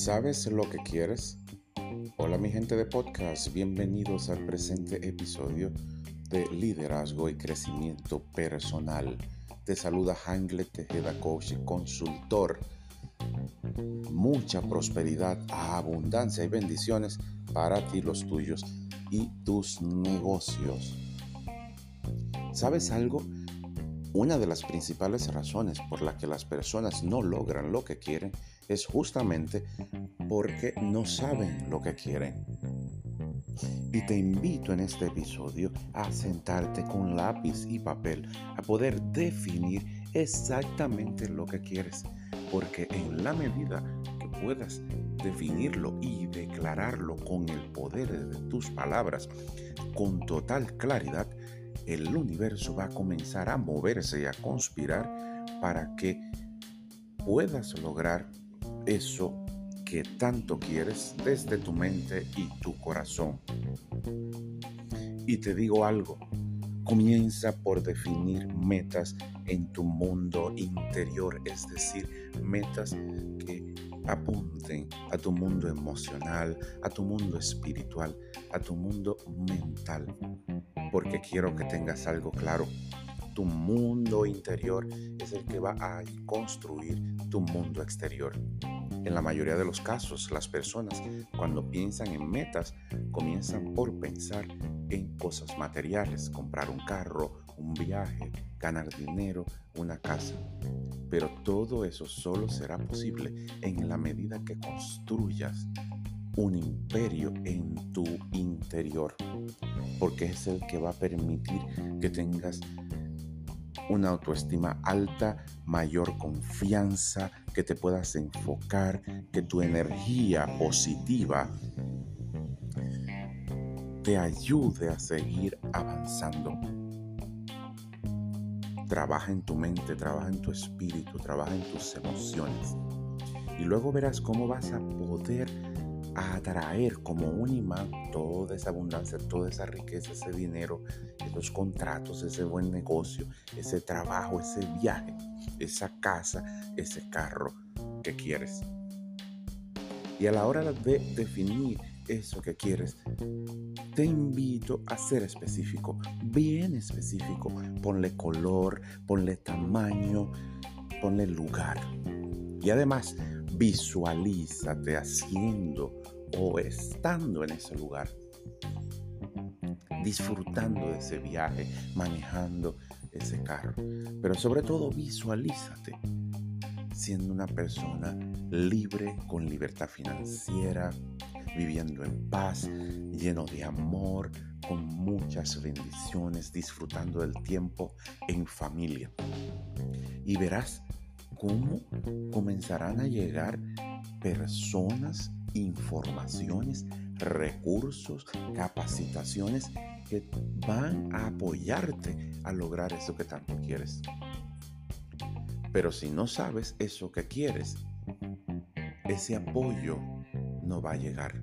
¿Sabes lo que quieres? Hola mi gente de podcast, bienvenidos al presente episodio de Liderazgo y Crecimiento Personal. Te saluda Hangle Tejeda Coach, consultor. Mucha prosperidad, abundancia y bendiciones para ti, los tuyos y tus negocios. ¿Sabes algo? Una de las principales razones por las que las personas no logran lo que quieren es justamente porque no saben lo que quieren. Y te invito en este episodio a sentarte con lápiz y papel, a poder definir exactamente lo que quieres. Porque en la medida que puedas definirlo y declararlo con el poder de tus palabras, con total claridad, el universo va a comenzar a moverse y a conspirar para que puedas lograr eso que tanto quieres desde tu mente y tu corazón. Y te digo algo, comienza por definir metas en tu mundo interior, es decir, metas que apunten a tu mundo emocional, a tu mundo espiritual, a tu mundo mental porque quiero que tengas algo claro. Tu mundo interior es el que va a construir tu mundo exterior. En la mayoría de los casos, las personas cuando piensan en metas comienzan por pensar en cosas materiales, comprar un carro, un viaje, ganar dinero, una casa. Pero todo eso solo será posible en la medida que construyas un imperio en tu interior, porque es el que va a permitir que tengas una autoestima alta, mayor confianza, que te puedas enfocar, que tu energía positiva te ayude a seguir avanzando. Trabaja en tu mente, trabaja en tu espíritu, trabaja en tus emociones. Y luego verás cómo vas a poder a atraer como un imán toda esa abundancia, toda esa riqueza, ese dinero, esos contratos, ese buen negocio, ese trabajo, ese viaje, esa casa, ese carro que quieres. Y a la hora de definir eso que quieres, te invito a ser específico, bien específico. Ponle color, ponle tamaño, ponle lugar. Y además, visualízate haciendo o estando en ese lugar, disfrutando de ese viaje, manejando ese carro. Pero sobre todo visualízate siendo una persona libre, con libertad financiera, viviendo en paz, lleno de amor, con muchas bendiciones, disfrutando del tiempo en familia. Y verás cómo comenzarán a llegar personas informaciones, recursos, capacitaciones que van a apoyarte a lograr eso que tanto quieres. Pero si no sabes eso que quieres, ese apoyo no va a llegar.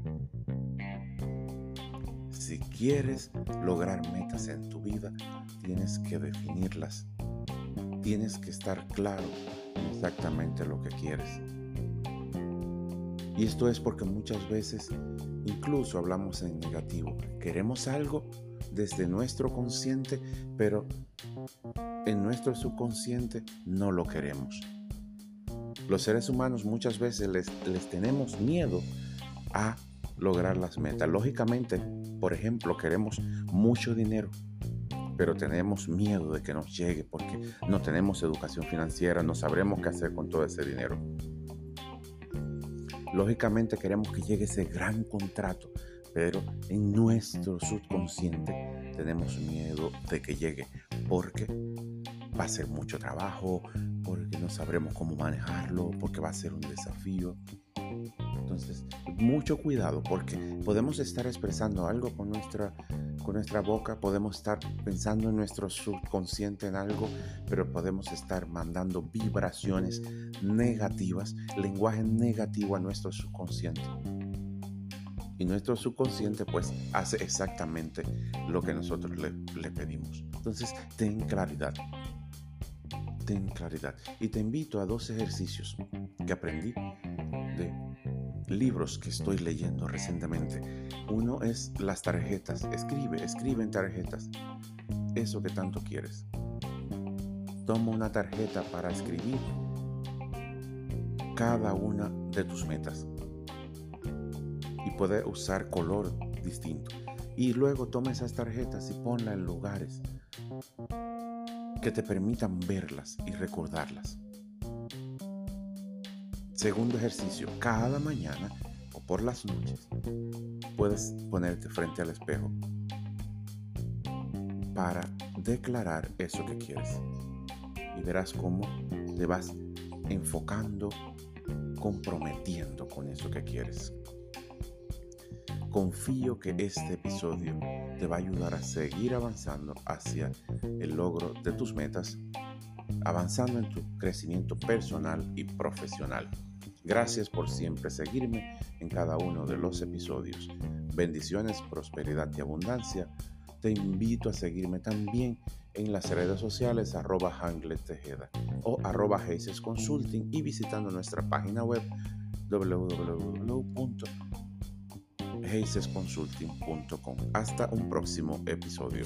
Si quieres lograr metas en tu vida, tienes que definirlas. Tienes que estar claro exactamente lo que quieres. Y esto es porque muchas veces incluso hablamos en negativo. Queremos algo desde nuestro consciente, pero en nuestro subconsciente no lo queremos. Los seres humanos muchas veces les, les tenemos miedo a lograr las metas. Lógicamente, por ejemplo, queremos mucho dinero, pero tenemos miedo de que nos llegue porque no tenemos educación financiera, no sabremos qué hacer con todo ese dinero. Lógicamente queremos que llegue ese gran contrato, pero en nuestro subconsciente tenemos miedo de que llegue porque va a ser mucho trabajo, porque no sabremos cómo manejarlo, porque va a ser un desafío. Entonces, mucho cuidado porque podemos estar expresando algo con nuestra con nuestra boca, podemos estar pensando en nuestro subconsciente en algo, pero podemos estar mandando vibraciones negativas, lenguaje negativo a nuestro subconsciente. Y nuestro subconsciente pues hace exactamente lo que nosotros le, le pedimos. Entonces, ten claridad. Ten claridad. Y te invito a dos ejercicios que aprendí de libros que estoy leyendo recientemente. Uno es las tarjetas. Escribe, escribe en tarjetas. Eso que tanto quieres. Toma una tarjeta para escribir cada una de tus metas. Y puede usar color distinto. Y luego toma esas tarjetas y ponlas en lugares que te permitan verlas y recordarlas. Segundo ejercicio, cada mañana o por las noches puedes ponerte frente al espejo para declarar eso que quieres. Y verás cómo te vas enfocando, comprometiendo con eso que quieres. Confío que este episodio te va a ayudar a seguir avanzando hacia el logro de tus metas, avanzando en tu crecimiento personal y profesional. Gracias por siempre seguirme en cada uno de los episodios. Bendiciones, prosperidad y abundancia. Te invito a seguirme también en las redes sociales arroba Tejeda o arroba Consulting y visitando nuestra página web www.heisesconsulting.com. Hasta un próximo episodio.